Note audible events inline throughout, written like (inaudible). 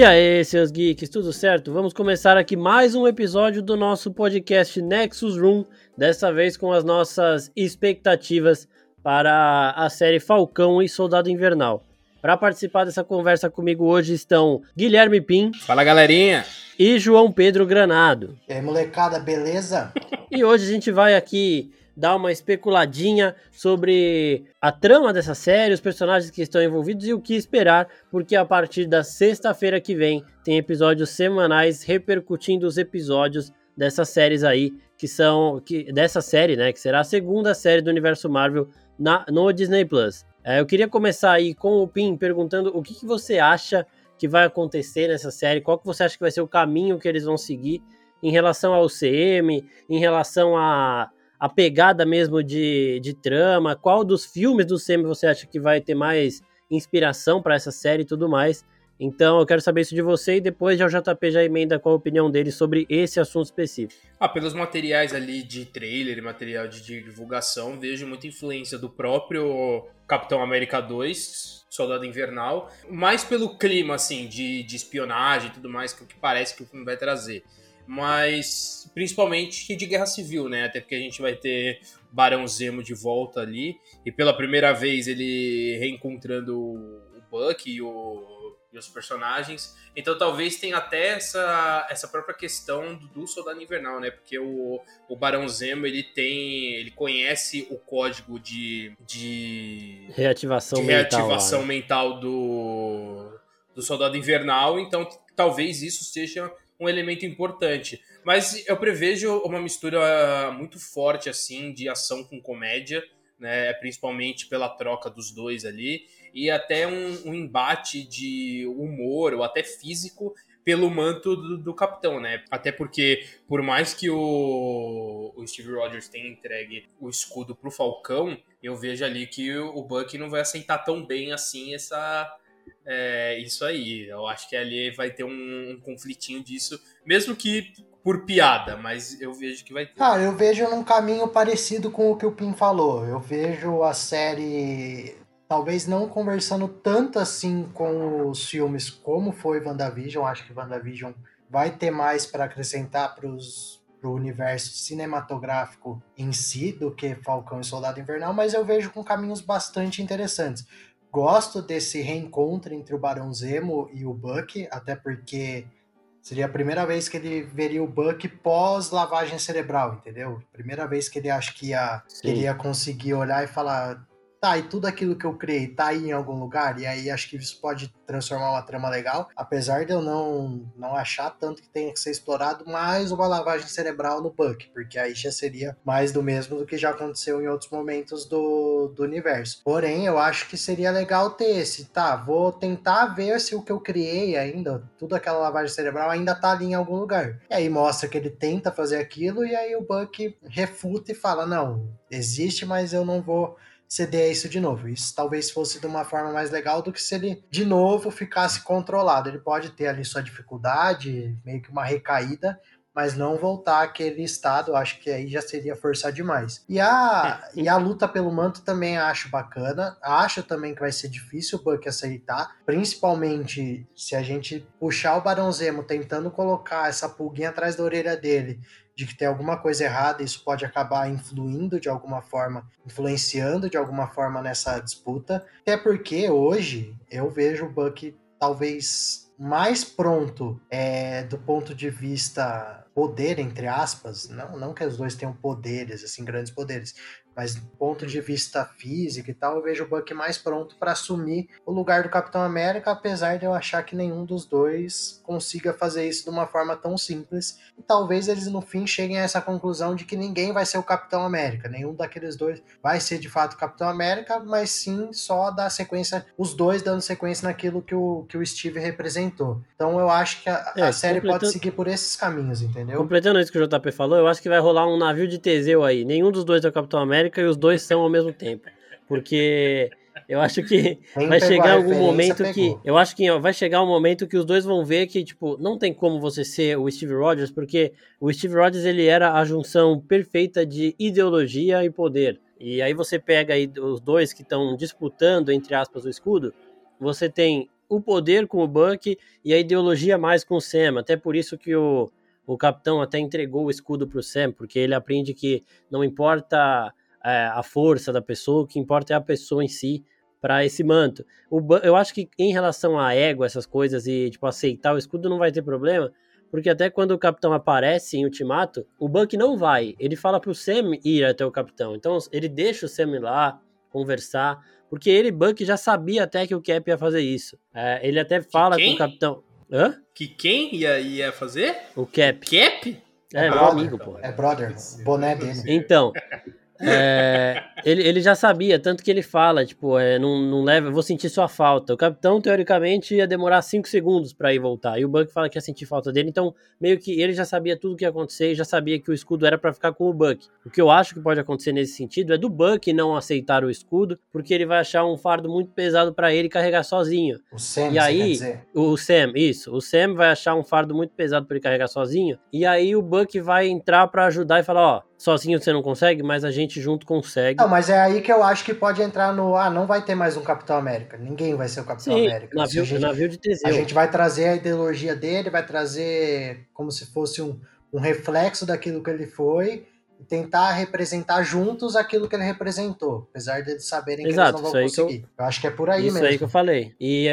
E aí, seus geeks, tudo certo? Vamos começar aqui mais um episódio do nosso podcast Nexus Room, dessa vez com as nossas expectativas para a série Falcão e Soldado Invernal. Para participar dessa conversa comigo hoje estão Guilherme Pim. Fala, galerinha! E João Pedro Granado. E aí, molecada, beleza? E hoje a gente vai aqui dar uma especuladinha sobre a trama dessa série, os personagens que estão envolvidos e o que esperar, porque a partir da sexta-feira que vem tem episódios semanais repercutindo os episódios dessas séries aí, que são que, dessa série, né, que será a segunda série do universo Marvel na, no Disney Plus. É, eu queria começar aí com o Pim perguntando o que, que você acha que vai acontecer nessa série, qual que você acha que vai ser o caminho que eles vão seguir em relação ao CM, em relação a a pegada mesmo de, de trama? Qual dos filmes do Sam você acha que vai ter mais inspiração para essa série e tudo mais? Então eu quero saber isso de você e depois já o JP já emenda qual a opinião dele sobre esse assunto específico. Ah, pelos materiais ali de trailer e material de divulgação, vejo muita influência do próprio Capitão América 2, Soldado Invernal, mais pelo clima, assim, de, de espionagem e tudo mais, que, que parece que o filme vai trazer mas principalmente de guerra civil, né? Até porque a gente vai ter Barão Zemo de volta ali e pela primeira vez ele reencontrando o Buck e, o, e os personagens. Então talvez tenha até essa, essa própria questão do, do Soldado Invernal, né? Porque o, o Barão Zemo ele tem, ele conhece o código de, de reativação, de reativação mental, mental do do Soldado Invernal. Então talvez isso seja um elemento importante. Mas eu prevejo uma mistura muito forte assim de ação com comédia, né? Principalmente pela troca dos dois ali e até um, um embate de humor ou até físico pelo manto do, do, capitão, né? Até porque, por mais que o, o Steve Rogers tenha entregue o escudo pro Falcão, eu vejo ali que o Buck não vai aceitar tão bem assim essa, é isso aí. Eu acho que ali vai ter um, um conflitinho disso, mesmo que por piada, mas eu vejo que vai ter. Ah, eu vejo num caminho parecido com o que o Pim falou. Eu vejo a série talvez não conversando tanto assim com os filmes como foi WandaVision. Acho que WandaVision vai ter mais para acrescentar para o universo cinematográfico em si do que Falcão e Soldado Invernal, mas eu vejo com caminhos bastante interessantes. Gosto desse reencontro entre o Barão Zemo e o Buck, até porque seria a primeira vez que ele veria o Buck pós lavagem cerebral, entendeu? Primeira vez que ele acha que ia, que ele ia conseguir olhar e falar: tá, e tudo aquilo que eu criei tá aí em algum lugar, e aí acho que isso pode transformar uma trama legal, apesar de eu não, não achar tanto que tenha que ser explorado mais uma lavagem cerebral no Buck, porque aí já seria mais do mesmo do que já aconteceu em outros momentos do, do universo. Porém, eu acho que seria legal ter esse, tá, vou tentar ver se o que eu criei ainda, tudo aquela lavagem cerebral ainda tá ali em algum lugar. E aí mostra que ele tenta fazer aquilo, e aí o Buck refuta e fala, não, existe, mas eu não vou ceder a isso de novo. Isso talvez fosse de uma forma mais legal do que se ele de novo ficasse controlado. Ele pode ter ali sua dificuldade, meio que uma recaída, mas não voltar àquele estado, acho que aí já seria forçar demais. E a, (laughs) e a luta pelo manto também acho bacana, acho também que vai ser difícil o Buck aceitar, principalmente se a gente puxar o Barão Zemo tentando colocar essa pulguinha atrás da orelha dele de que tem alguma coisa errada, isso pode acabar influindo de alguma forma, influenciando de alguma forma nessa disputa. Até porque hoje eu vejo o Buck talvez mais pronto é, do ponto de vista poder, entre aspas, não, não que os dois tenham poderes, assim, grandes poderes, mas do ponto de vista físico e tal, eu vejo o Buck mais pronto para assumir o lugar do Capitão América, apesar de eu achar que nenhum dos dois consiga fazer isso de uma forma tão simples. E talvez eles no fim cheguem a essa conclusão de que ninguém vai ser o Capitão América, nenhum daqueles dois vai ser de fato o Capitão América, mas sim só dar sequência, os dois dando sequência naquilo que o, que o Steve representou. Então eu acho que a, é, a série pode seguir por esses caminhos, entendeu? Completando isso que o JP falou, eu acho que vai rolar um navio de Teseu aí. Nenhum dos dois é o Capitão América América e os dois são ao mesmo tempo. Porque eu acho que (laughs) Quem vai chegar algum momento pegou. que. Eu acho que vai chegar um momento que os dois vão ver que, tipo, não tem como você ser o Steve Rogers, porque o Steve Rogers ele era a junção perfeita de ideologia e poder. E aí você pega aí os dois que estão disputando, entre aspas, o escudo. Você tem o poder com o Buck e a ideologia mais com o Sam. Até por isso que o, o capitão até entregou o escudo pro Sam, porque ele aprende que não importa é, a força da pessoa, o que importa é a pessoa em si para esse manto. O, eu acho que em relação a ego, essas coisas e tipo aceitar o escudo não vai ter problema, porque até quando o capitão aparece em Ultimato, o Buck não vai. Ele fala pro Sam ir até o capitão. Então ele deixa o Sam lá conversar, porque ele, Buck, já sabia até que o Cap ia fazer isso. É, ele até fala com o capitão. Hã? Que quem ia, ia fazer? O Cap. Cap? É, é meu amigo, pô. É brother, boné dele. Então, (laughs) é, ele, ele já sabia, tanto que ele fala, tipo, é, não, não leva, eu vou sentir sua falta. O capitão, teoricamente, ia demorar 5 segundos para ir voltar. E o Buck fala que ia sentir falta dele, então meio que ele já sabia tudo o que ia acontecer e já sabia que o escudo era para ficar com o Buck. O que eu acho que pode acontecer nesse sentido é do Buck não aceitar o escudo, porque ele vai achar um fardo muito pesado para ele carregar sozinho. O Sam, e aí, o Sam, isso, o Sam vai achar um fardo muito pesado para ele carregar sozinho, e aí o Buck vai entrar para ajudar e falar, ó, sozinho você não consegue, mas a gente junto consegue. Não, mas é aí que eu acho que pode entrar no. Ah, não vai ter mais um Capitão América. Ninguém vai ser o Capitão Sim, América. Navio, gente, navio de Teseu. A gente vai trazer a ideologia dele, vai trazer como se fosse um, um reflexo daquilo que ele foi e tentar representar juntos aquilo que ele representou, apesar de eles saberem que Exato, eles não vão conseguir. Eu, eu, acho que é por aí isso mesmo. Isso aí que eu falei. E,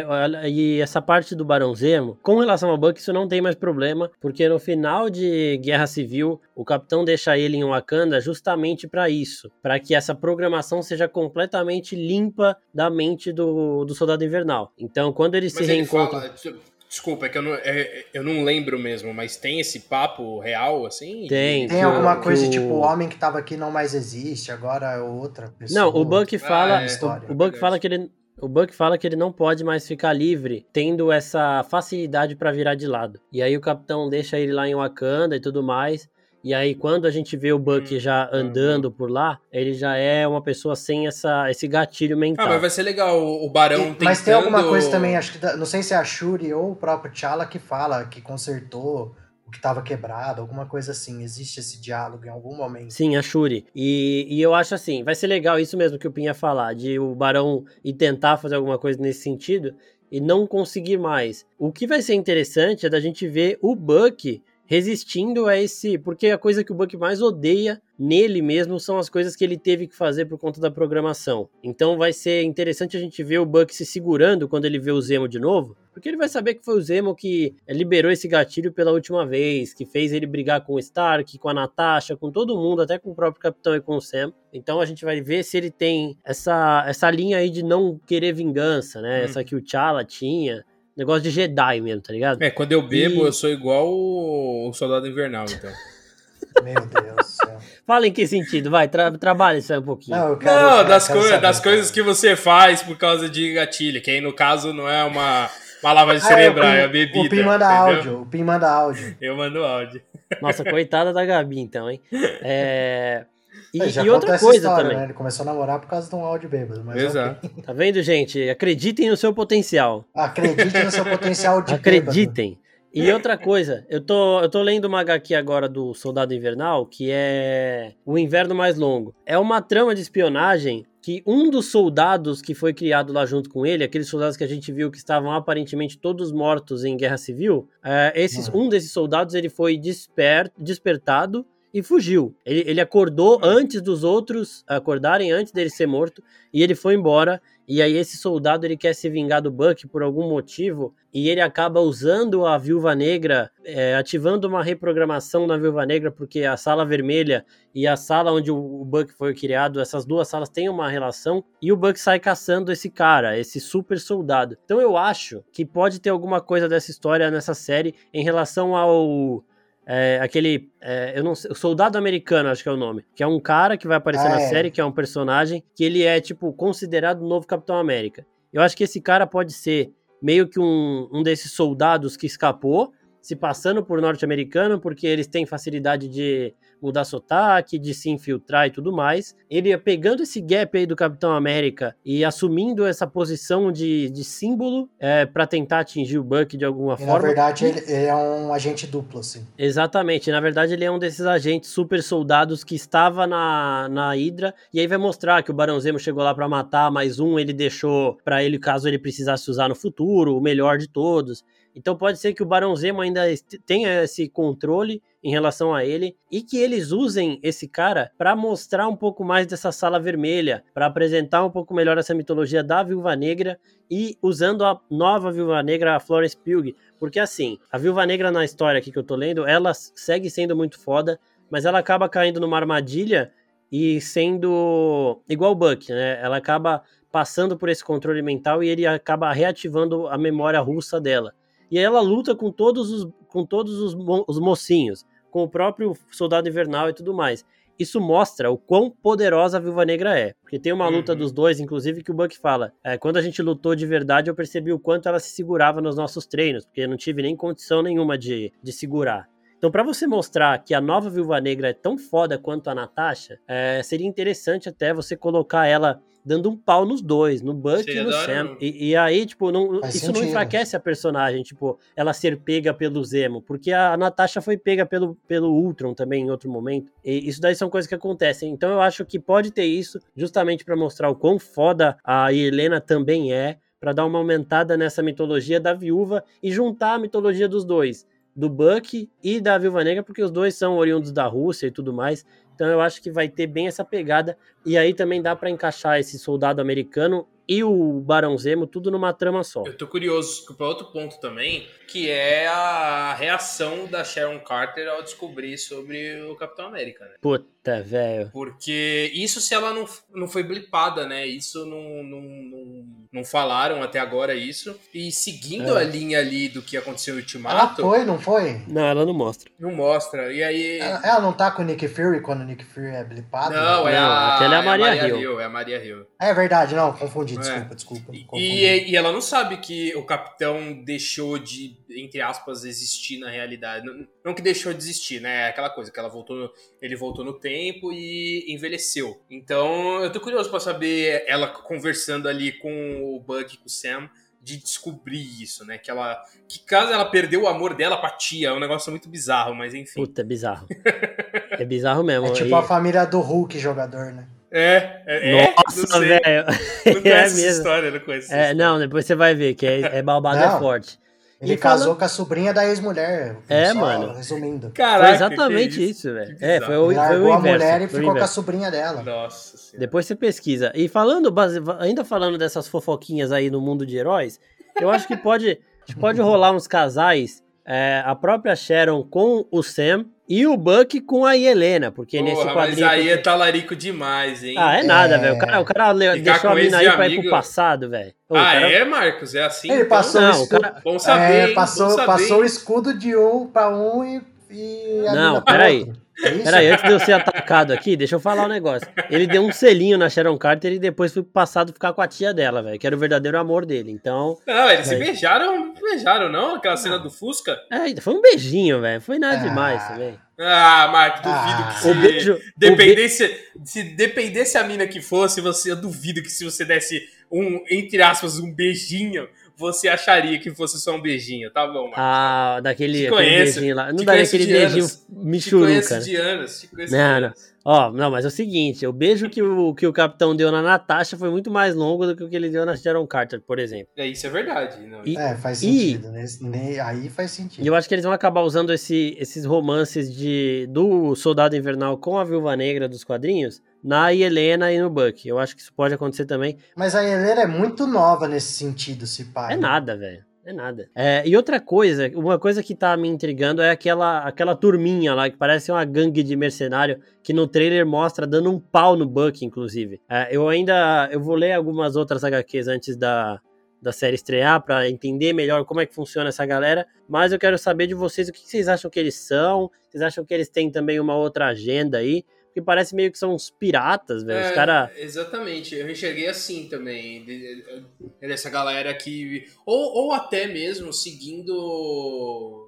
e essa parte do Barão Zemo, com relação ao Buck, isso não tem mais problema, porque no final de Guerra Civil, o Capitão deixa ele em Wakanda justamente para isso, para que essa programação seja completamente limpa da mente do, do Soldado Invernal. Então, quando eles Mas se ele reencontram... Fala Desculpa, é que eu não, é, eu não lembro mesmo, mas tem esse papo real, assim? Tem. Tem alguma coisa tipo, o homem que tava aqui não mais existe, agora é outra pessoa. Não, o Buck fala, ah, é. o, o Buck fala que ele o Buck fala que ele não pode mais ficar livre, tendo essa facilidade para virar de lado. E aí o capitão deixa ele lá em Wakanda e tudo mais. E aí, quando a gente vê o Buck hum, já andando por lá, ele já é uma pessoa sem essa, esse gatilho mental. Ah, mas vai ser legal o Barão e, tentando... Mas tem alguma coisa também, acho que não sei se é a Shuri ou o próprio T'Challa que fala, que consertou o que estava quebrado, alguma coisa assim. Existe esse diálogo em algum momento. Sim, a Shuri. E, e eu acho assim, vai ser legal isso mesmo que o Pinha falar, de o Barão ir tentar fazer alguma coisa nesse sentido e não conseguir mais. O que vai ser interessante é da gente ver o Buck resistindo a esse. Porque a coisa que o Buck mais odeia nele mesmo são as coisas que ele teve que fazer por conta da programação. Então vai ser interessante a gente ver o Buck se segurando quando ele vê o Zemo de novo. Porque ele vai saber que foi o Zemo que liberou esse gatilho pela última vez, que fez ele brigar com o Stark, com a Natasha, com todo mundo, até com o próprio Capitão e com o Sam. Então a gente vai ver se ele tem essa, essa linha aí de não querer vingança, né? Hum. Essa que o T'Challa tinha Negócio de Jedi mesmo, tá ligado? É, quando eu bebo, e... eu sou igual o, Soldado Invernal, então. (laughs) Meu Deus do céu. Fala em que sentido, vai, tra trabalha isso aí um pouquinho. Não, quero, não das, co das coisas que você faz por causa de gatilho, que aí no caso não é uma, uma lavagem ah, cerebral, é, é a bebida. O Pim manda entendeu? áudio, o Pim manda áudio. Eu mando áudio. Nossa, coitada da Gabi, então, hein? (laughs) É... E, é, e outra coisa história, também. Né? Ele começou a namorar por causa de um áudio bêbado. Mas Exato. Okay. Tá vendo, gente? Acreditem no seu potencial. Acreditem no seu potencial de Acreditem. Bêbado. E outra coisa, eu tô, eu tô lendo uma HQ agora do Soldado Invernal, que é O Inverno Mais Longo. É uma trama de espionagem que um dos soldados que foi criado lá junto com ele, aqueles soldados que a gente viu que estavam aparentemente todos mortos em guerra civil, é, esses, uhum. um desses soldados ele foi desper, despertado e fugiu. Ele, ele acordou antes dos outros acordarem, antes dele ser morto, e ele foi embora. E aí esse soldado ele quer se vingar do Buck por algum motivo e ele acaba usando a Viúva Negra, é, ativando uma reprogramação na Viúva Negra porque a sala vermelha e a sala onde o Buck foi criado, essas duas salas têm uma relação e o Buck sai caçando esse cara, esse super soldado. Então eu acho que pode ter alguma coisa dessa história nessa série em relação ao é, aquele. É, eu não sei, Soldado Americano, acho que é o nome. Que é um cara que vai aparecer ah, na é. série, que é um personagem, que ele é, tipo, considerado o novo Capitão América. Eu acho que esse cara pode ser meio que um, um desses soldados que escapou, se passando por norte-americano, porque eles têm facilidade de mudar sotaque, de se infiltrar e tudo mais. Ele ia pegando esse gap aí do Capitão América e assumindo essa posição de, de símbolo é, para tentar atingir o Buck de alguma E, forma. na verdade, ele, ele é um agente duplo, assim. Exatamente, na verdade ele é um desses agentes super soldados que estava na, na Hydra, e aí vai mostrar que o Barão Zemo chegou lá pra matar, mas um ele deixou pra ele caso ele precisasse usar no futuro, o melhor de todos. Então pode ser que o Barão Zemo ainda tenha esse controle em relação a ele e que eles usem esse cara pra mostrar um pouco mais dessa sala vermelha, pra apresentar um pouco melhor essa mitologia da Viúva Negra e usando a nova Viúva Negra, a Florence Pugh, porque assim, a Viúva Negra na história aqui que eu tô lendo, ela segue sendo muito foda, mas ela acaba caindo numa armadilha e sendo igual o Buck, né? Ela acaba passando por esse controle mental e ele acaba reativando a memória russa dela. E aí ela luta com todos os, com todos os, mo- os mocinhos, com o próprio Soldado Invernal e tudo mais. Isso mostra o quão poderosa a Viúva Negra é. Porque tem uma luta Uhum. dos dois, inclusive, que o Buck fala. É, quando a gente lutou de verdade, eu percebi o quanto ela se segurava nos nossos treinos, porque eu não tive nem condição nenhuma de, de segurar. Então, pra você mostrar que a nova Viúva Negra é tão foda quanto a Natasha, é, seria interessante até você colocar ela dando um pau nos dois, no Buck e no Sam. E, e aí, tipo, não- Faz isso não sentido. enfraquece a personagem, tipo, ela ser pega pelo Zemo, porque a Natasha foi pega pelo, pelo Ultron também em outro momento. E isso daí são coisas que acontecem. Então eu acho que pode ter isso, justamente pra mostrar o quão foda a Helena também é, pra dar uma aumentada nessa mitologia da viúva e juntar a mitologia dos dois, do Buck e da Viúva Negra, porque os dois são oriundos da Rússia e tudo mais. Então eu acho que vai ter bem essa pegada. E aí também dá pra encaixar esse soldado americano e o Barão Zemo tudo numa trama só. Eu tô curioso para outro ponto também, que é a reação da Sharon Carter ao descobrir sobre o Capitão América, né? Puta, velho. Porque isso se ela não, não foi blipada, né? Isso não, não, não, não falaram até agora isso. E seguindo É. a linha ali do que aconteceu Ela Ultimato, foi, não foi? Não, ela não mostra. não mostra. E aí. Ela, ela não tá com o Nick Fury quando o Nick Fury é blipado? Não, é Não, a, aquela é a Maria Hill. É a Maria Hill. É verdade, não, confundi, É. desculpa, desculpa. E, confundi. e- e ela não sabe que o capitão deixou de, entre aspas, existir na realidade. Não, não que deixou de existir, né? É aquela coisa que ela voltou, ele voltou no tempo e envelheceu. Então eu tô curioso pra saber ela conversando ali com o Buck e com o Sam de descobrir isso, né? Que ela, que caso ela perdeu o amor dela pra tia, é um negócio muito bizarro, mas enfim. Puta, é bizarro. (laughs) é bizarro mesmo. É tipo E- a família do Hulk jogador, né? É, é, é, Nossa, não velho. (laughs) Não é conheço essa mesmo. história, não conheço É, não, depois você vai ver que é, é balbado é Não. forte. Ele E casou falando- com a sobrinha da ex-mulher. É, só mano. Resumindo. Caraca, foi exatamente isso, velho. É, foi o, Ele foi o largou a inverso. mulher e ficou com a inverso. sobrinha dela. Nossa senhora. Depois você pesquisa. E falando, ainda falando dessas fofoquinhas aí no mundo de heróis, eu acho que pode, pode rolar uns casais, é, a própria Sharon com o Sam e o Buck com a Helena, porque nesse Porra, mas quadrinho... aí que- é talarico demais, hein? Ah, é nada, É. velho. O cara, o cara Ficar deixou a mina aí pra ir amigo- pro passado, velho. Ah, cara- é, Marcos? É assim? Ele então? passou Não, o escudo, cara- Bom saber, é, hein? passou, Bom saber. passou o escudo de um pra um e, e a Não, peraí. outro. É isso? Peraí, antes de eu ser atacado aqui, deixa eu falar um negócio. Ele deu um selinho na Sharon Carter e depois foi passado ficar com a tia dela, velho, que era o verdadeiro amor dele. Então, Não, eles se Aí. beijaram, beijaram, não? Aquela cena do Fusca? é, foi um beijinho, velho. Foi nada Ah. demais também. Ah, Marcos, duvido Ah. que se... O beijo. o be- Dependesse, se dependesse a mina que fosse, você, eu duvido que se você desse um, entre aspas, um beijinho, você acharia que fosse só um beijinho, tá bom, Marcos? Ah, daquele, Te aquele conheço, beijinho lá. Não daria aquele beijinho anos. te conheço né? de anos, te conheço Não, de não. anos. Ó, não, mas é o seguinte, o beijo que o, que o capitão deu na Natasha foi muito mais longo do que o que ele deu na Sharon Carter, por exemplo. É, isso é verdade. Não. E- É, faz E- sentido. Nesse- ne- aí faz E sentido. eu acho que eles vão acabar usando esse- esses romances de do Soldado Invernal com a Viúva Negra dos quadrinhos na Helena e no Buck. Eu acho que isso pode acontecer também. Mas a Helena é muito nova nesse sentido, se pá. É nada, velho. É nada. É, e outra coisa, uma coisa que tá me intrigando é aquela, aquela turminha lá, que parece uma gangue de mercenário, que no trailer mostra dando um pau no Buck, inclusive. É, eu ainda. Eu vou ler algumas outras HQs antes da, da série estrear pra entender melhor como é que funciona essa galera. Mas eu quero saber de vocês o que vocês acham que eles são. Vocês acham que eles têm também uma outra agenda aí? Porque parece meio que são uns piratas, velho. Os É, caras. Exatamente, eu enxerguei assim também, dessa galera que. Ou, ou até mesmo seguindo.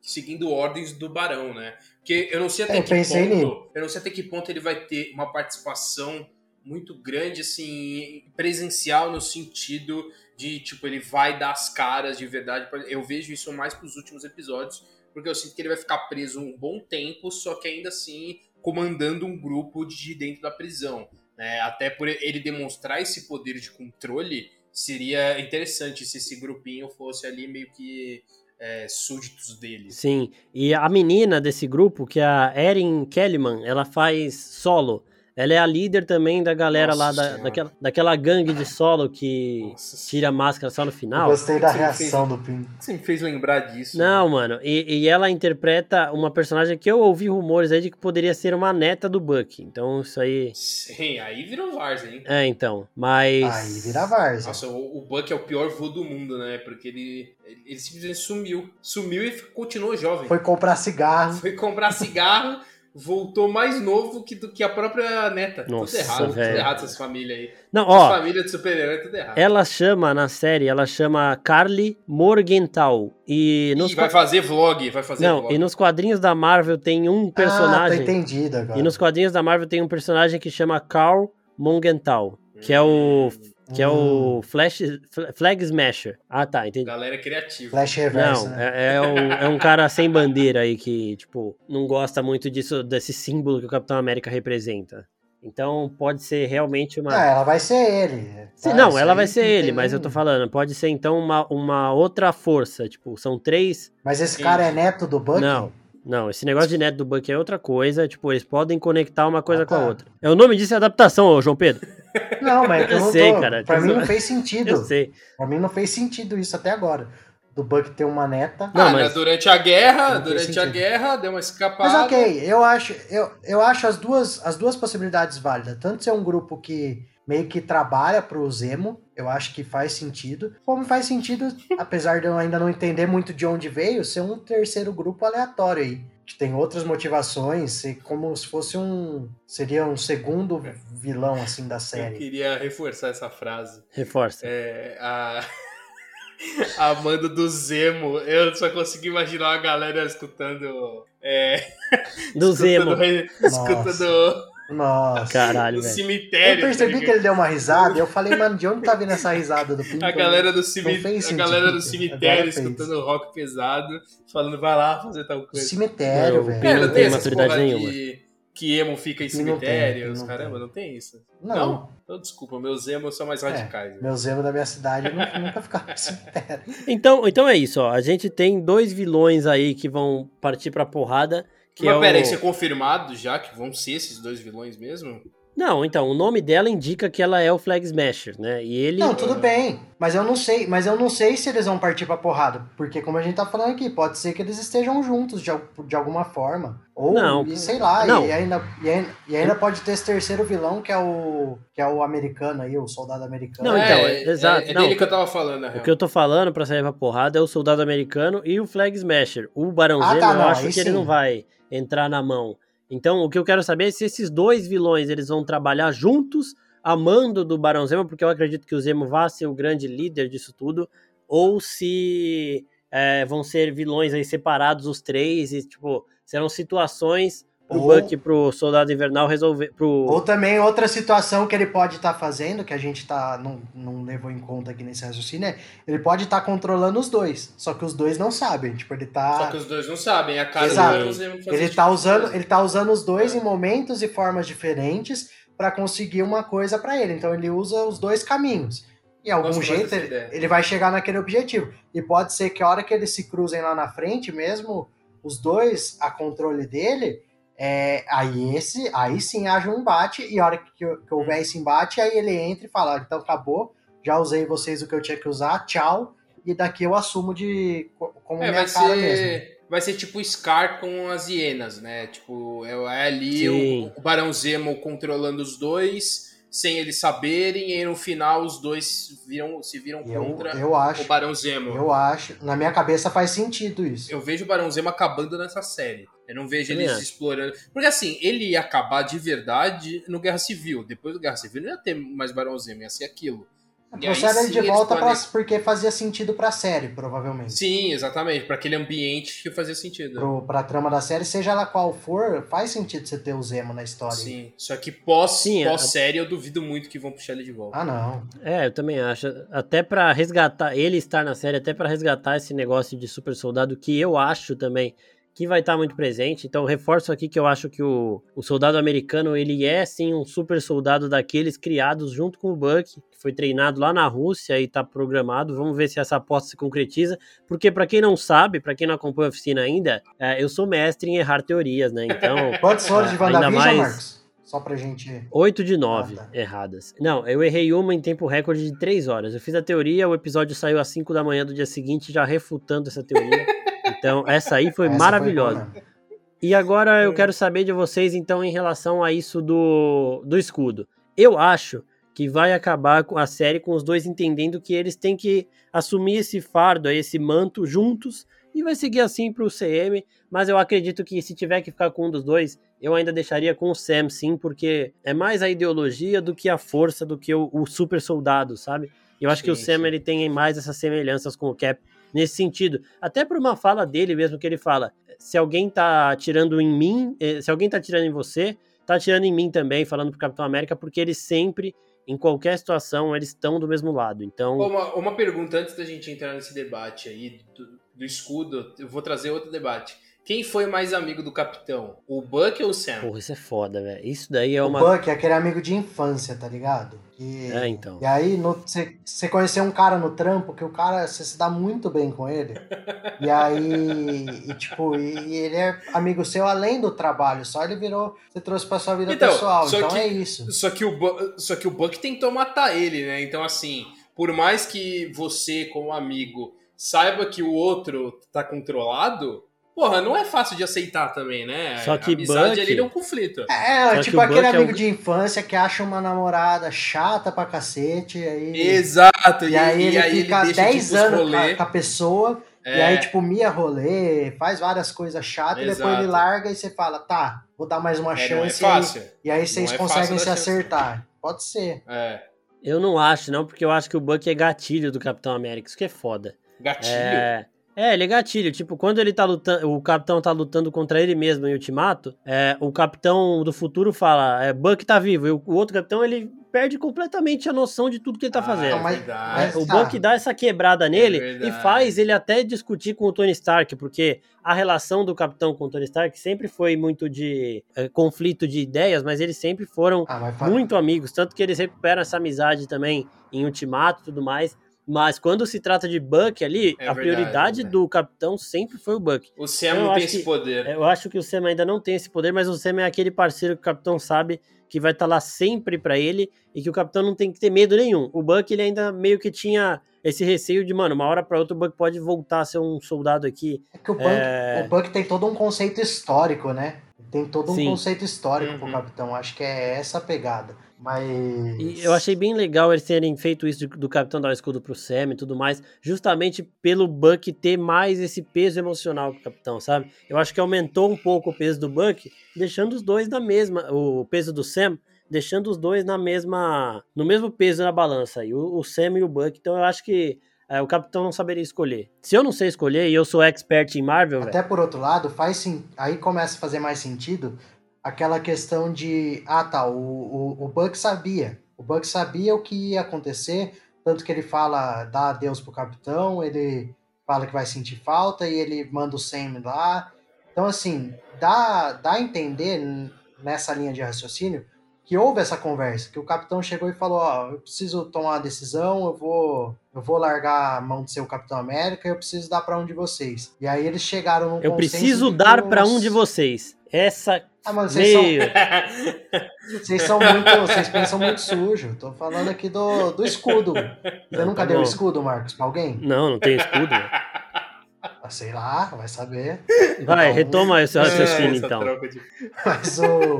seguindo ordens do barão, né? Porque eu não sei até É, que pensei ponto. nele. Eu não sei até que ponto ele vai ter uma participação muito grande, assim, presencial no sentido de, tipo, ele vai dar as caras de verdade. Eu vejo isso mais pros últimos episódios, porque eu sinto que ele vai ficar preso um bom tempo, só que ainda assim comandando um grupo de dentro da prisão. Né? Até por ele demonstrar esse poder de controle, seria interessante se esse grupinho fosse ali meio que é, súditos dele. Sim, e a menina desse grupo, que é a Erin Kellyman, ela faz solo. Ela é a líder também da galera Nossa lá, da, daquela, daquela gangue de solo que Nossa, tira a máscara só no Eu final. gostei da reação do Pim. Você me fez lembrar disso. Não, mano, e, e ela interpreta uma personagem que eu ouvi rumores aí de que poderia ser uma neta do Buck. Então, isso aí. Sim, aí virou Varsa, hein? É, então. Mas. Aí vira Várzea. Nossa, o, o Buck é o pior vô do mundo, né? Porque ele, ele, ele simplesmente sumiu. Sumiu e continuou jovem. Foi comprar cigarro. Foi comprar cigarro, voltou mais novo que, do que a própria neta. Nossa, tudo errado, velho. tudo errado essas famílias aí. Não, ó. famílias de super-herói, tudo errado. Ela chama na série, ela chama Carly Morgenthau. E nos, Ih, vai fazer vlog, vai fazer não, vlog. e nos quadrinhos da Marvel tem um Ah, tô personagem. entendido agora. e nos quadrinhos da Marvel tem um personagem que chama Carl Morgenthau, que é o que é o Flash Fl- Flag Smasher. Ah, tá, entendi. Galera criativa. Flash reverso, Não, né? é, é um, é um cara sem bandeira aí que, tipo, não gosta muito disso, desse símbolo que o Capitão América representa. Então pode ser realmente uma. Ah, ela vai ser ele. Sim, Tá, não, ela vai ser ele, tem mas eu tô falando, pode ser então uma, uma outra força. Tipo, são três. Mas esse cara é neto do Buck? Não, não, esse negócio de neto do Buck é outra coisa. Tipo, eles podem conectar uma coisa Ah, com a tá. outra. É, o nome disso é adaptação, ô João Pedro. Não, mas eu, Eu não sei, tô. cara, Pra mim não fez sentido. (laughs) Eu sei. Pra mim não fez sentido isso até agora. Do Buck ter uma neta. Não, ah, mas- né, durante a guerra, durante a sentido. guerra, deu uma escapada. Mas ok, eu acho, eu, eu acho as duas, as duas possibilidades válidas. Tanto ser um grupo que meio que trabalha pro Zemo, eu acho que faz sentido. Como faz sentido, (laughs) apesar de eu ainda não entender muito de onde veio, ser um terceiro grupo aleatório aí. Que tem outras motivações, como se fosse um. Seria um segundo vilão, assim, da Eu série. queria reforçar essa frase. Reforça. É, a... (laughs) a Amanda do Zemo. Eu só consigo imaginar a galera escutando. É, Do Zemo. escutando, escutando Nossa. Caralho, no velho. cemitério. Eu percebi tá que ele deu uma risada e eu falei, mano, de onde tá vindo essa risada do Pinto? A galera do, Não cemi... fez a galera do cemitério fez. escutando rock pesado, falando, vai lá fazer tal coisa. Cemitério, Não, velho. Pinto É, não tem maturidade nenhuma. que, que emo fica em Não não caramba, tem. não tem isso. Não. Então, desculpa, meus emos são mais radicais. né? Meu Zemo da minha cidade nu- nunca ficava no cemitério. Então, então é isso, ó. A gente tem dois vilões aí que vão partir pra porrada. Que Mas é peraí, o... isso é confirmado já que vão ser esses dois vilões mesmo? Não, então, o nome dela indica que ela é o Flag Smasher, né? E ele. Não, tudo bem. Mas eu não sei, mas eu não sei se eles vão partir pra porrada. Porque, como a gente tá falando aqui, pode ser que eles estejam juntos de, de alguma forma. Ou, Não. e sei lá, Não. E, ainda, e, ainda, e ainda pode ter esse terceiro vilão, que é o. que é o americano aí, o soldado americano. Não, então, é, exato, É, é não. dele que eu tava falando, na O real. que eu tô falando pra sair pra porrada é o soldado americano e o Flag Smasher. O Barão Ah, Zemo, tá, eu não, acho que ele sim. não vai entrar na mão. Então, o que eu quero saber é se esses dois vilões eles vão trabalhar juntos, amando do Barão Zemo, porque eu acredito que o Zemo vai ser o grande líder disso tudo, ou se é, vão ser vilões aí separados os três e, tipo, serão situações pro Ou- Buck pro Soldado Invernal resolver. Pro... Ou também outra situação que ele pode estar fazendo, que a gente tá, não, não levou em conta aqui nesse raciocínio, é ele pode estar controlando os dois. Só que os dois não sabem. Tipo, ele tá. Só que os dois não sabem, a cara Exato. do Ele tipo tá, de usando, coisa. ele tá usando os dois É. em momentos e formas diferentes pra conseguir uma coisa pra ele. Então ele usa os dois caminhos. E algum mais jeito ele, ele vai chegar naquele objetivo. E pode ser que a hora que eles se cruzem lá na frente, mesmo os dois a controle dele, é, aí esse, aí sim haja um embate, e a hora que, que houver esse embate, aí ele entra e fala, "Ah, então acabou, já usei vocês o que eu tinha que usar, tchau, e daqui eu assumo de co- como É, minha vai cara mesmo. ser, vai ser tipo Scar com as hienas, né? Tipo, é, é ali o, o Barão Zemo controlando os dois, sem eles saberem, e no final os dois viram, se viram Eu, contra eu acho, o Barão Zemo. eu acho, na minha cabeça faz sentido isso. Eu vejo o Barão Zemo acabando nessa série. Eu não vejo eles acho. explorando. Porque assim, ele ia acabar de verdade no Guerra Civil. Depois do Guerra Civil não ia ter mais Barão Zemo, ia ser aquilo. Trouxeram ele de volta pra, porque fazia sentido pra série, provavelmente. Sim, exatamente. para aquele ambiente que fazia sentido. Pro, pra trama da série, seja ela qual for, faz sentido você ter o Zemo na história. Sim, só que pós-série pós eu duvido muito que vão puxar ele de volta. Ah, não. É, eu também acho. Até para resgatar, ele estar na série, até para resgatar esse negócio de super soldado, que eu acho também que vai estar muito presente. Então, reforço aqui que eu acho que o, o soldado americano, ele é sim um super soldado daqueles criados junto com o Buck, que foi treinado lá na Rússia e está programado. Vamos ver se essa aposta se concretiza, porque para quem não sabe, para quem não acompanha a oficina ainda, é, eu sou mestre em errar teorias, né? Então, (laughs) quantas horas de é, WandaVision, mais... Marcos? Só pra gente. 8 de 9 ah, tá. erradas. Não, eu errei uma em tempo recorde de 3 horas. Eu fiz a teoria, o episódio saiu às 5 da manhã do dia seguinte, já refutando essa teoria. (laughs) Então, essa aí foi essa maravilhosa. Foi e agora eu quero saber de vocês, então, em relação a isso do, do escudo. Eu acho que vai acabar com a série com os dois entendendo que eles têm que assumir esse fardo, esse manto juntos, e vai seguir assim para o CM. Mas eu acredito que se tiver que ficar com um dos dois, eu ainda deixaria com o Sam, sim, porque é mais a ideologia do que a força, do que o, o super soldado, sabe? Eu acho sim, que o Sam ele tem mais essas semelhanças com o Cap nesse sentido. Até por uma fala dele mesmo, que ele fala: se alguém tá atirando em mim, eh, se alguém tá atirando em você, tá atirando em mim também, falando pro Capitão América, porque eles sempre, em qualquer situação, eles estão do mesmo lado. Então. Uma, uma pergunta antes da gente entrar nesse debate aí do, do escudo, eu vou trazer outro debate. Quem foi mais amigo do capitão? O Buck ou o Sam? Porra, isso é foda, velho. Isso daí é uma. O Buck é aquele amigo de infância, tá ligado? E, é, então. E aí, você conheceu um cara no trampo que o cara, você se dá muito bem com ele. e aí, e, tipo, e, e, ele é amigo seu além do trabalho, só ele virou, você trouxe pra sua vida então, pessoal. Então que, é isso. Só que, o, só que o Buck tentou matar ele, né? Então, assim, por mais que você, como amigo, saiba que o outro tá controlado porra, não é fácil de aceitar também, né? Só que a amizade Buck... ali é um conflito. É, Só tipo aquele amigo é o... de infância que acha uma namorada chata pra cacete. Aí... Exato. E, e aí ele e aí fica ele 10 anos com, com a pessoa. É. E aí, tipo, mia rolê, faz várias coisas chatas, Exato. e depois ele larga e você fala, tá, vou dar mais uma é, chance. Não é fácil. E aí, vocês é conseguem se acertar. Chance. Pode ser. É. Eu não acho, não, porque eu acho que o Buck é gatilho do Capitão América. Isso que é foda. Gatilho? É. É, ele é gatilho. Tipo, quando ele tá lutando, o capitão tá lutando contra ele mesmo em Ultimato, é, o capitão do futuro fala, é, Buck tá vivo. E o, o outro capitão, ele perde completamente a noção de tudo que ele tá ah, fazendo. É mas, mas, o tá. Buck dá essa quebrada é nele é e faz ele até discutir com o Tony Stark, porque a relação do capitão com o Tony Stark sempre foi muito de é, conflito de ideias, mas eles sempre foram ah, muito amigos, tanto que eles recuperam essa amizade também em Ultimato e tudo mais. Mas quando se trata de Buck ali, é a verdade, prioridade do capitão sempre foi o Buck. O Sam então, não tem esse poder. Eu acho que o Sam ainda não tem esse poder, mas o Sam é aquele parceiro que o capitão sabe que vai estar tá lá sempre para ele e que o capitão não tem que ter medo nenhum. O Buck ele ainda meio que tinha esse receio de, mano, uma hora para outra o Buck pode voltar a ser um soldado aqui. É que o Buck, é... o Buck tem todo um conceito histórico, né? Tem todo um Sim. conceito histórico uhum. pro capitão. Acho que é essa a pegada. Mas. E eu achei bem legal eles terem feito isso do Capitão dar o escudo pro Sam e tudo mais, justamente pelo Buck ter mais esse peso emocional pro Capitão, sabe? Eu acho que aumentou um pouco o peso do Buck, deixando os dois na mesma. O peso do Sam, deixando os dois na mesma. no mesmo peso na balança aí, o, o Sam e o Buck. Então eu acho que. É, o capitão não saberia escolher. Se eu não sei escolher e eu sou expert em Marvel. Até véio, por outro lado, faz sim. Aí começa a fazer mais sentido aquela questão de, ah tá, o, o, o Buck sabia. O Buck sabia o que ia acontecer, tanto que ele fala, dá adeus pro capitão, ele fala que vai sentir falta e ele manda o Sam lá. Então, assim, dá, dá a entender nessa linha de raciocínio que houve essa conversa, que o capitão chegou e falou, ó, oh, eu preciso tomar uma decisão, eu vou, eu vou largar a mão de ser o Capitão América, eu preciso dar para um de vocês. E aí eles chegaram no Eu preciso dar para um de vocês. Essa ah, mas vocês são, (laughs) vocês são muito. Vocês pensam muito sujo. Tô falando aqui do, do escudo. Você não, nunca tá deu bom. escudo, Marcos, pra alguém? Não, não tem escudo. (laughs) Ah, sei lá, vai saber. Vai, então, retoma esse raciocínio é, então. De... (laughs) Mas o.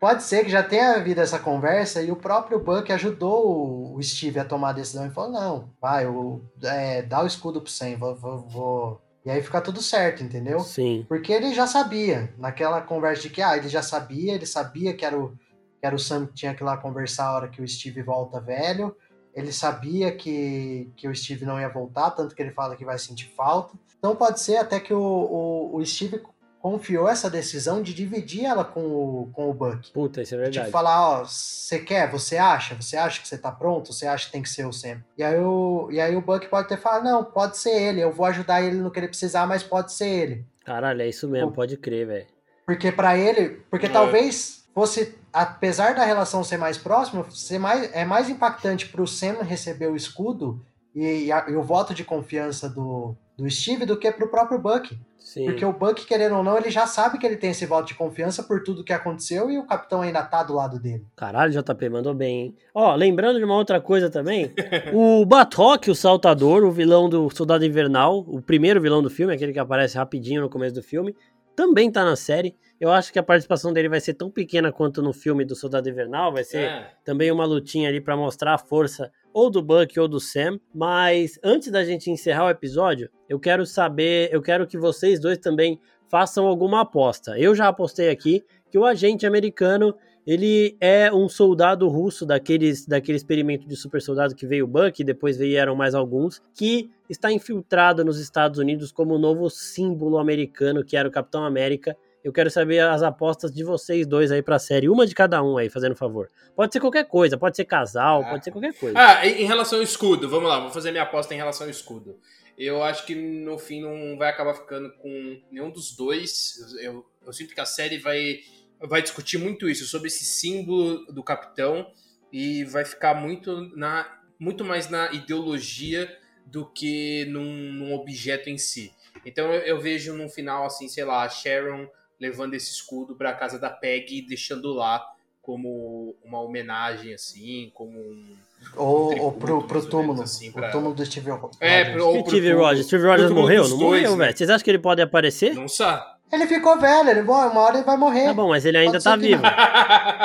Pode ser que já tenha havido essa conversa e o próprio Buck ajudou o Steve a tomar a decisão e falou: não, vai, o, é, dá o escudo pro Sam, vou, vou, vou e aí fica tudo certo, entendeu? Sim. Porque ele já sabia, naquela conversa de que, ah, ele já sabia, ele sabia que era o, que era o Sam que tinha que ir lá conversar a hora que o Steve volta velho. ele sabia que, que o Steve não ia voltar, tanto que ele fala que vai sentir falta. Então pode ser até que o, o, o Steve confiou essa decisão de dividir ela com o, com o Buck. Puta, isso é verdade. Tipo, falar, ó, você quer, você acha, você acha que você tá pronto, você acha que tem que ser o Sam. E aí o, e aí o Buck pode ter falado, não, pode ser ele, eu vou ajudar ele no que ele precisar, mas pode ser ele. Caralho, é isso mesmo, pode crer, velho. Porque para ele, porque é. talvez fosse, apesar da relação ser mais próxima, ser mais, é mais impactante pro Sam receber o escudo e, a, e o voto de confiança do, do Steve do que pro próprio Buck. Sim. Porque o Buck, querendo ou não, ele já sabe que ele tem esse voto de confiança por tudo que aconteceu e o capitão ainda tá do lado dele. Caralho, JP mandou bem, hein? Ó, lembrando de uma outra coisa também, o (laughs) Batroc, o saltador, o vilão do Soldado Invernal, o primeiro vilão do filme, aquele que aparece rapidinho no começo do filme, também tá na série. Eu acho que a participação dele vai ser tão pequena quanto no filme do Soldado Invernal, vai ser é. também uma lutinha ali para mostrar a força ou do Buck ou do Sam. Mas antes da gente encerrar o episódio, eu quero saber, eu quero que vocês dois também façam alguma aposta. Eu já apostei aqui que o agente americano ele é um soldado russo daqueles, daquele experimento de super soldado que veio o Buck e depois vieram mais alguns, que está infiltrado nos Estados Unidos como o novo símbolo americano que era o Capitão América eu quero saber as apostas de vocês dois aí pra série. Uma de cada um aí, fazendo favor. Pode ser qualquer coisa, pode ser casal, ah. pode ser qualquer coisa. Ah, em relação ao escudo, vamos lá, vou fazer minha aposta em relação ao escudo. Eu acho que no fim não vai acabar ficando com nenhum dos dois. Eu, eu sinto que a série vai, vai discutir muito isso, sobre esse símbolo do capitão, e vai ficar muito, na, muito mais na ideologia do que num, num objeto em si. Então eu, eu vejo no final, assim, sei lá, a Sharon levando esse escudo para a casa da Peg e deixando lá como uma homenagem, assim, como um. Ou, um ou pro, pro túmulo. Assim, pra... O túmulo do Steve Rogers. É, pro, pro, Steve Rogers. Steve Rogers morreu? Não morreu, né? velho. Vocês acham que ele pode aparecer? Não sabe. Ele ficou velho, ele, uma hora ele vai morrer. Tá bom, mas ele ainda tá vivo.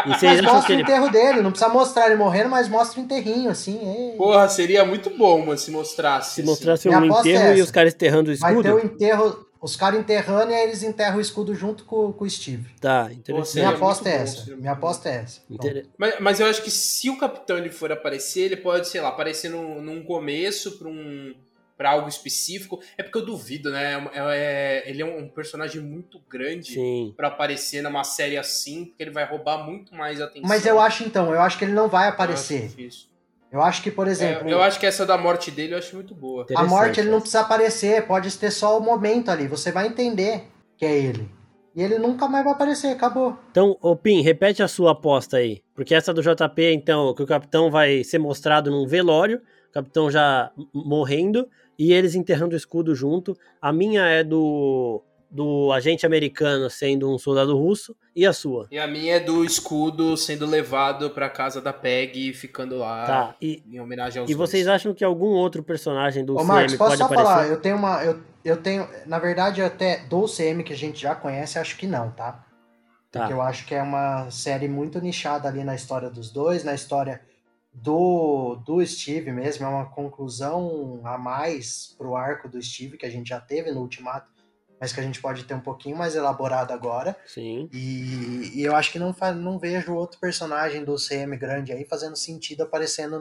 e vocês mas mostra o enterro dele, não precisa mostrar ele morrendo, mas mostra o enterrinho, assim. Ei. Porra, seria muito bom, mano, se mostrasse. Se mostrasse assim. um enterro é e os caras enterrando o escudo. Vai ter o enterro, os caras enterrando e aí eles enterram o escudo junto com, com o Steve. Tá, interessante. Minha aposta é essa. Minha aposta é essa. Mas, mas eu acho que se o capitão ele for aparecer, ele pode, sei lá, aparecer num, num começo pra um para algo específico. É porque eu duvido, né? É, é, ele é um personagem muito grande para aparecer numa série assim, porque ele vai roubar muito mais atenção. Mas eu acho então, eu acho que ele não vai aparecer. Eu acho, que, por exemplo. É, eu acho que essa da morte dele eu acho muito boa. A morte ele não precisa aparecer, pode ter só o momento ali. Você vai entender que é ele. E ele nunca mais vai aparecer, acabou. Então, ô Pim, repete a sua aposta aí. Porque essa do JP, então, que o capitão vai ser mostrado num velório, o capitão já morrendo, e eles enterrando o escudo junto. A minha é do do agente americano sendo um soldado russo e a sua? E a minha é do escudo sendo levado para casa da Peg e ficando lá tá, e, em homenagem aos E dois. vocês acham que algum outro personagem do Ô, CM Marcos, posso pode só aparecer? falar, eu tenho uma eu, eu tenho, na verdade, até do CM que a gente já conhece, acho que não, tá? tá? Porque eu acho que é uma série muito nichada ali na história dos dois, na história do, do Steve mesmo, é uma conclusão a mais pro arco do Steve que a gente já teve no Ultimato mas que a gente pode ter um pouquinho mais elaborado agora. Sim. E, e eu acho que não, não vejo outro personagem do CM grande aí fazendo sentido aparecendo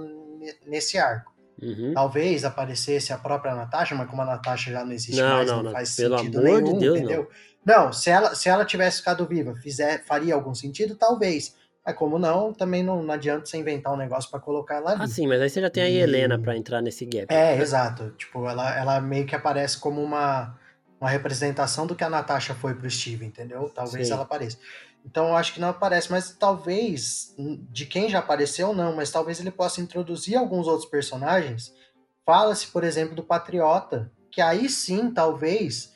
nesse arco. Uhum. Talvez aparecesse a própria Natasha, mas como a Natasha já não existe não, mais, não, não, faz Pelo sentido amor nenhum, de Deus, entendeu? Não. não, se, ela, se ela tivesse ficado viva, fizer, faria algum sentido? Talvez. Mas como não, também não, não adianta você inventar um negócio para colocar ela ali. Ah, sim, mas aí você já tem a Helena para entrar nesse gap. É, exato. Tipo, ela, ela meio que aparece como uma uma representação do que a Natasha foi pro Steve, entendeu? Talvez Sim. ela apareça. Então eu acho que não aparece, mas talvez, de quem já apareceu, não, mas talvez ele possa introduzir alguns outros personagens. Fala-se, por exemplo, do Patriota, que aí sim, talvez,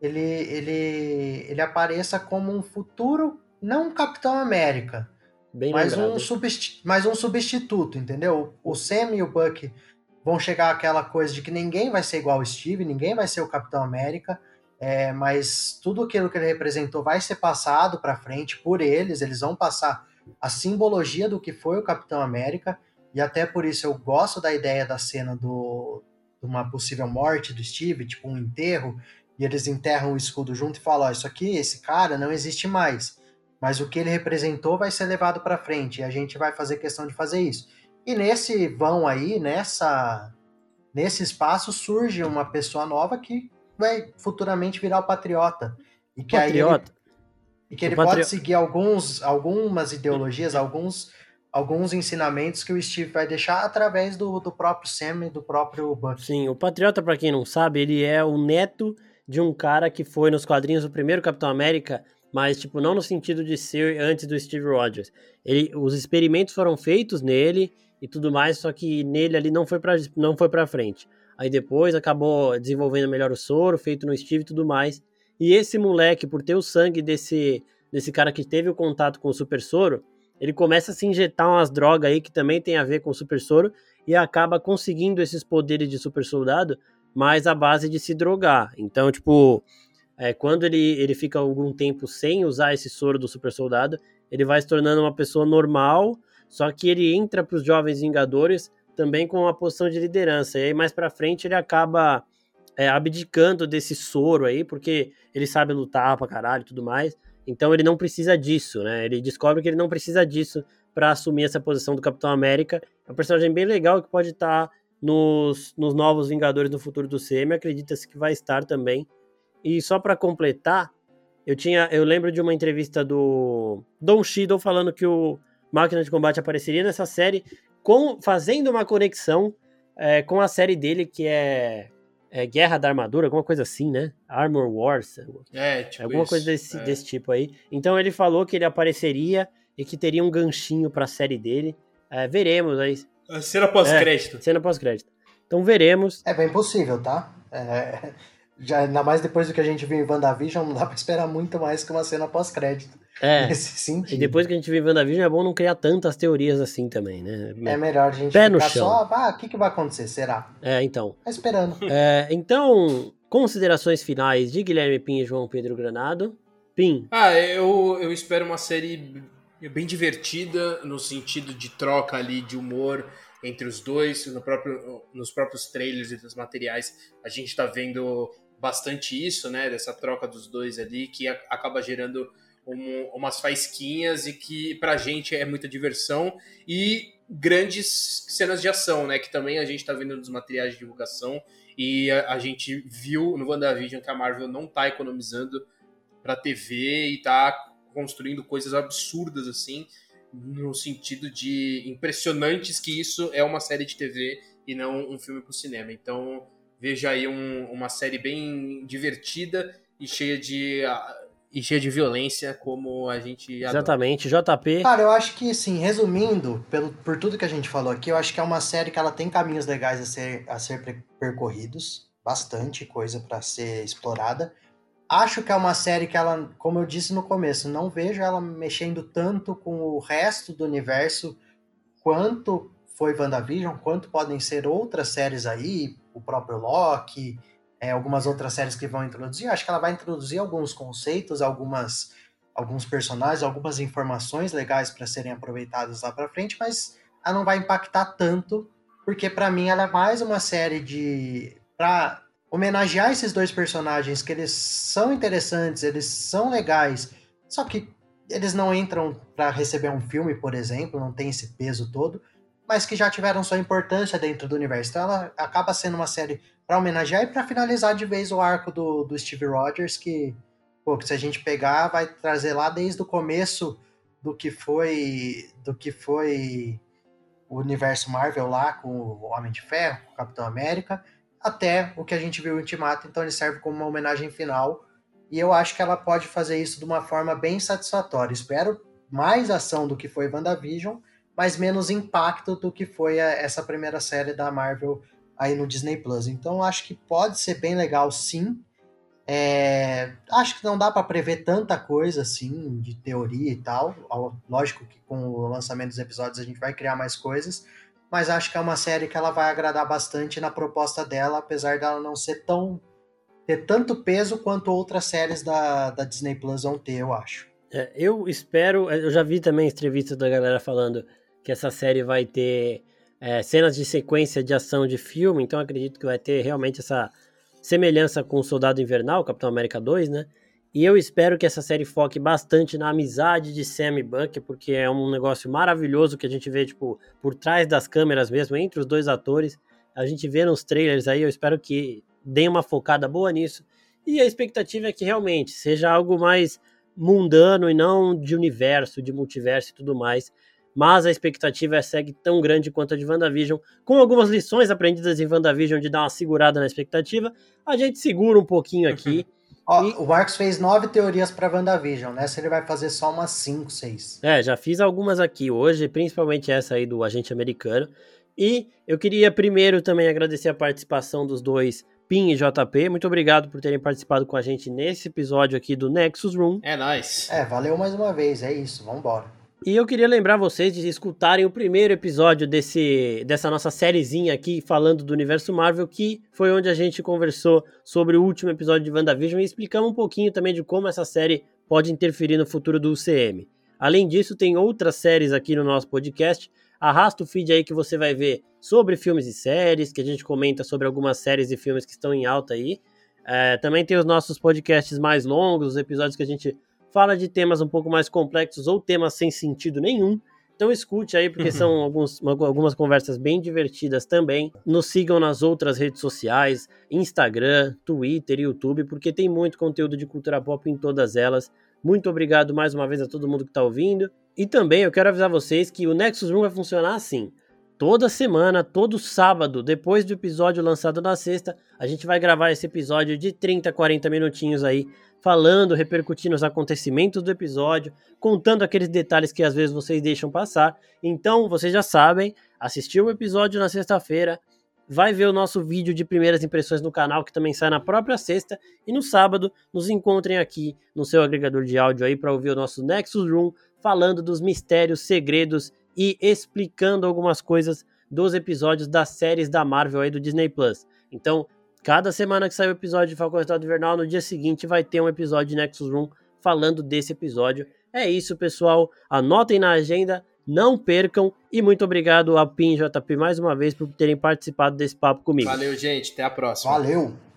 ele, ele, ele apareça como um futuro, não um Capitão América, Bem mas um, substitu mas um substituto, entendeu? O Sam e o Buck vão chegar aquela coisa de que ninguém vai ser igual o Steve, ninguém vai ser o Capitão América, é, mas tudo aquilo que ele representou vai ser passado para frente por eles, eles vão passar a simbologia do que foi o Capitão América, e até por isso eu gosto da ideia da cena do, de uma possível morte do Steve, tipo um enterro, e eles enterram o escudo junto e falam: oh, Isso aqui, esse cara não existe mais, mas o que ele representou vai ser levado para frente, e a gente vai fazer questão de fazer isso. E nesse vão aí, nessa nesse espaço surge uma pessoa nova que vai futuramente virar o patriota. E que patriota. aí ele, e que ele pode seguir alguns, algumas ideologias, alguns, alguns ensinamentos que o Steve vai deixar através do, do próprio Sam e do próprio Buck. Sim, o patriota, para quem não sabe, ele é o neto de um cara que foi nos quadrinhos o primeiro Capitão América, mas tipo não no sentido de ser antes do Steve Rogers. Ele, os experimentos foram feitos nele e tudo mais, só que nele ali não foi para não foi para frente. Aí depois acabou desenvolvendo melhor o soro, feito no Steve e tudo mais. E esse moleque, por ter o sangue desse desse cara que teve o contato com o super soro, ele começa a se injetar umas drogas aí que também tem a ver com o super soro e acaba conseguindo esses poderes de super soldado, mas à base de se drogar. Então, tipo, é, quando ele, ele fica algum tempo sem usar esse soro do super soldado, ele vai se tornando uma pessoa normal, só que ele entra para os Jovens Vingadores também com uma posição de liderança. E aí mais para frente ele acaba é, abdicando desse soro aí, porque ele sabe lutar pra caralho e tudo mais. Então ele não precisa disso, né? Ele descobre que ele não precisa disso para assumir essa posição do Capitão América. É um personagem bem legal que pode estar tá nos, nos novos Vingadores do futuro do CM. Acredita-se que vai estar também. E só para completar, eu tinha, eu lembro de uma entrevista do Don Cheadle falando que o Máquina de Combate apareceria nessa série, com, fazendo uma conexão é, com a série dele que é, é, Guerra da Armadura, alguma coisa assim, né? Armor Wars. É, tipo Alguma isso, coisa desse, é. desse tipo aí. Então ele falou que ele apareceria e que teria um ganchinho pra série dele. É, veremos aí. A cena pós-crédito. É, cena pós-crédito. Então veremos. É bem possível, tá? É, já, ainda mais depois do que a gente viu em WandaVision, não dá pra esperar muito mais que uma cena pós-crédito. É. Nesse sentido. E depois que a gente viu WandaVision, é bom não criar tantas teorias assim também, né? É melhor a gente Pé no ficar chão. só, ah, o que, que vai acontecer? Será? É, então. Tá esperando. (laughs) É, então, considerações finais de Guilherme Pim e João Pedro Granado. Pim, Ah, eu, eu espero uma série bem divertida, no sentido de troca ali de humor entre os dois. No próprio, nos próprios trailers e dos materiais, a gente tá vendo bastante isso, né? Dessa troca dos dois ali, que acaba gerando um- umas faisquinhas e que pra gente é muita diversão. E grandes cenas de ação, né? Que também a gente tá vendo nos materiais de divulgação. E a, a gente viu no WandaVision que a Marvel não tá economizando pra TV e tá construindo coisas absurdas assim, no sentido de impressionantes que isso é uma série de TV e não um filme pro cinema. Então, veja aí um- uma série bem divertida e cheia de ah, e cheia de violência como a gente adora. exatamente, JP. Cara, eu acho que, assim, resumindo, pelo, por tudo que a gente falou aqui, eu acho que é uma série que ela tem caminhos legais a ser, a ser per- percorridos, bastante coisa pra ser explorada. Acho que é uma série que ela, como eu disse no começo, não vejo ela mexendo tanto com o resto do universo quanto foi WandaVision, quanto podem ser outras séries aí, o próprio Loki, é, algumas outras séries que vão introduzir. Acho que ela vai introduzir alguns conceitos, algumas alguns personagens, algumas informações legais para serem aproveitadas lá para frente, mas ela não vai impactar tanto, porque para mim ela é mais uma série de para homenagear esses dois personagens que eles são interessantes, eles são legais, só que eles não entram para receber um filme, por exemplo, não tem esse peso todo, mas que já tiveram sua importância dentro do universo. Então ela acaba sendo uma série para homenagear e para finalizar de vez o arco do, do Steve Rogers, que, pô, que se a gente pegar, vai trazer lá desde o começo do que foi do que foi o universo Marvel lá com o Homem de Ferro, com o Capitão América, até o que a gente viu em Ultimato, então ele serve como uma homenagem final. E eu acho que ela pode fazer isso de uma forma bem satisfatória. Espero mais ação do que foi WandaVision, mas menos impacto do que foi a- essa primeira série da Marvel aí no Disney Plus. Então acho que pode ser bem legal sim. É, acho que não dá para prever tanta coisa assim de teoria e tal. Lógico que com o lançamento dos episódios a gente vai criar mais coisas, mas acho que é uma série que ela vai agradar bastante na proposta dela, apesar dela não ser tão ter tanto peso quanto outras séries da, da Disney Plus vão ter, eu acho. É, eu espero. Eu já vi também entrevistas da galera falando que essa série vai ter é, cenas de sequência de ação de filme, então acredito que vai ter realmente essa semelhança com o Soldado Invernal, Capitão América 2, né? E eu espero que essa série foque bastante na amizade de Sam e Buck, porque é um negócio maravilhoso que a gente vê, tipo, por trás das câmeras mesmo, entre os dois atores. A gente vê nos trailers aí, eu espero que deem uma focada boa nisso. E a expectativa é que realmente seja algo mais mundano e não de universo, de multiverso e tudo mais. Mas a expectativa é segue tão grande quanto a de WandaVision, com algumas lições aprendidas em WandaVision de dar uma segurada na expectativa. A gente segura um pouquinho aqui. Ó, e... O Marcos fez nove teorias para WandaVision, né? Se ele vai fazer só umas cinco, seis. É, já fiz algumas aqui hoje, principalmente essa aí do agente americano. E eu queria primeiro também agradecer a participação dos dois Pin e JP. Muito obrigado por terem participado com a gente nesse episódio aqui do Nexus Room. É nóis. É, valeu mais uma vez, é isso, vambora. E eu queria lembrar vocês de escutarem o primeiro episódio desse, dessa nossa sériezinha aqui falando do universo Marvel, que foi onde a gente conversou sobre o último episódio de WandaVision e explicamos um pouquinho também de como essa série pode interferir no futuro do UCM. Além disso, tem outras séries aqui no nosso podcast. Arrasta o feed aí que você vai ver sobre filmes e séries, que a gente comenta sobre algumas séries e filmes que estão em alta aí. É, também tem os nossos podcasts mais longos, os episódios que a gente fala de temas um pouco mais complexos ou temas sem sentido nenhum. Então escute aí, porque são alguns, algumas conversas bem divertidas também. Nos sigam nas outras redes sociais, Instagram, Twitter, YouTube, porque tem muito conteúdo de cultura pop em todas elas. Muito obrigado mais uma vez a todo mundo que está ouvindo. E também eu quero avisar vocês que o Nexus Room vai funcionar assim. Toda semana, todo sábado, depois do episódio lançado na sexta, a gente vai gravar esse episódio de 30, 40 minutinhos aí falando, repercutindo os acontecimentos do episódio, contando aqueles detalhes que às vezes vocês deixam passar. Então, vocês já sabem, assistiu o episódio na sexta-feira, vai ver o nosso vídeo de primeiras impressões no canal, que também sai na própria sexta, e no sábado nos encontrem aqui no seu agregador de áudio aí para ouvir o nosso Nexus Room falando dos mistérios, segredos e explicando algumas coisas dos episódios das séries da Marvel aí do Disney Plus. Então, Cada semana que sai o episódio de Falcão Estado Invernal, no dia seguinte vai ter um episódio de Nexus Room falando desse episódio. É isso, pessoal. Anotem na agenda, não percam. E muito obrigado a PIN JP mais uma vez por terem participado desse papo comigo. Valeu, gente. Até a próxima. Valeu.